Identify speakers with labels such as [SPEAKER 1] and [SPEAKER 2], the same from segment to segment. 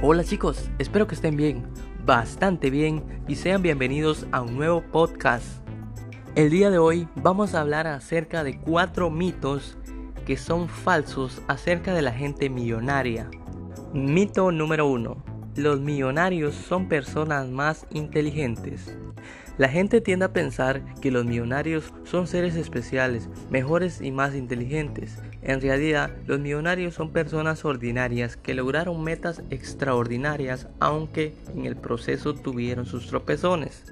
[SPEAKER 1] Hola chicos, espero que estén bien, bastante bien y sean bienvenidos a un nuevo podcast. El día de hoy vamos a hablar acerca de cuatro mitos que son falsos acerca de la gente millonaria. Mito número 1. Los millonarios son personas más inteligentes. La gente tiende a pensar que los millonarios son seres especiales, mejores y más inteligentes. En realidad, los millonarios son personas ordinarias que lograron metas extraordinarias aunque en el proceso tuvieron sus tropezones.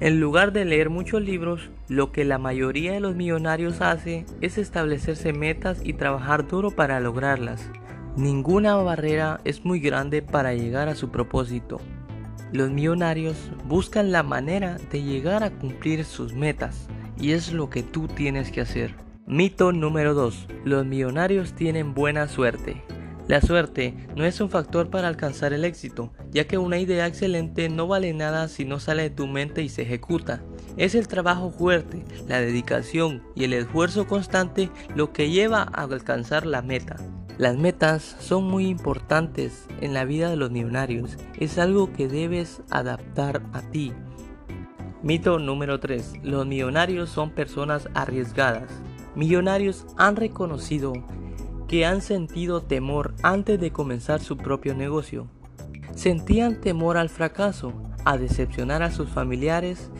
[SPEAKER 1] En lugar de leer muchos libros, lo que la mayoría de los millonarios hace es establecerse metas y trabajar duro para lograrlas. Ninguna barrera es muy grande para llegar a su propósito. Los millonarios buscan la manera de llegar a cumplir sus metas y es lo que tú tienes que hacer. Mito número 2. Los millonarios tienen buena suerte. La suerte no es un factor para alcanzar el éxito, ya que una idea excelente no vale nada si no sale de tu mente y se ejecuta. Es el trabajo fuerte, la dedicación y el esfuerzo constante lo que lleva a alcanzar la meta. Las metas son muy importantes en la vida de los millonarios. Es algo que debes adaptar a ti. Mito número 3. Los millonarios son personas arriesgadas. Millonarios han reconocido que han sentido temor antes de comenzar su propio negocio. Sentían temor al fracaso, a decepcionar a sus familiares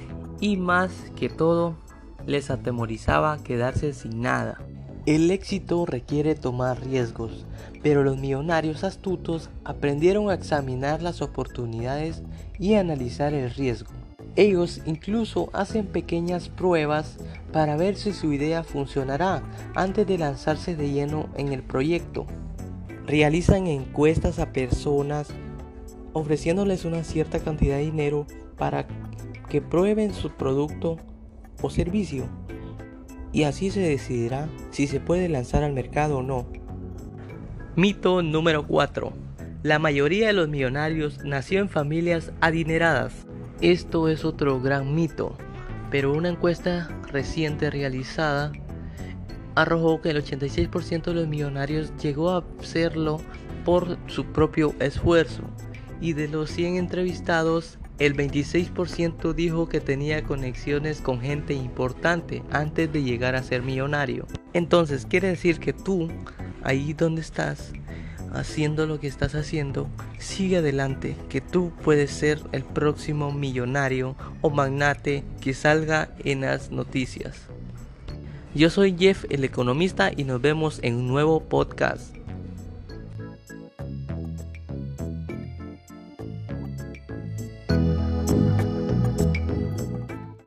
[SPEAKER 1] y más que todo les atemorizaba quedarse sin nada. El éxito requiere tomar riesgos, pero los millonarios astutos aprendieron a examinar las oportunidades y analizar el riesgo. Ellos incluso hacen pequeñas pruebas para ver si su idea funcionará antes de lanzarse de lleno en el proyecto. Realizan encuestas a personas ofreciéndoles una cierta cantidad de dinero para que prueben su producto o servicio y así se decidirá si se puede lanzar al mercado o no. Mito número 4. La mayoría de los millonarios nació en familias adineradas. Esto es otro gran mito, pero una encuesta reciente realizada arrojó que el 86% de los millonarios llegó a hacerlo por su propio esfuerzo y de los 100 entrevistados el 26% dijo que tenía conexiones con gente importante antes de llegar a ser millonario. Entonces quiere decir que tú, ahí donde estás, haciendo lo que estás haciendo, sigue adelante, que tú puedes ser el próximo millonario o magnate que salga en las noticias. Yo soy Jeff el economista y nos vemos en un nuevo podcast.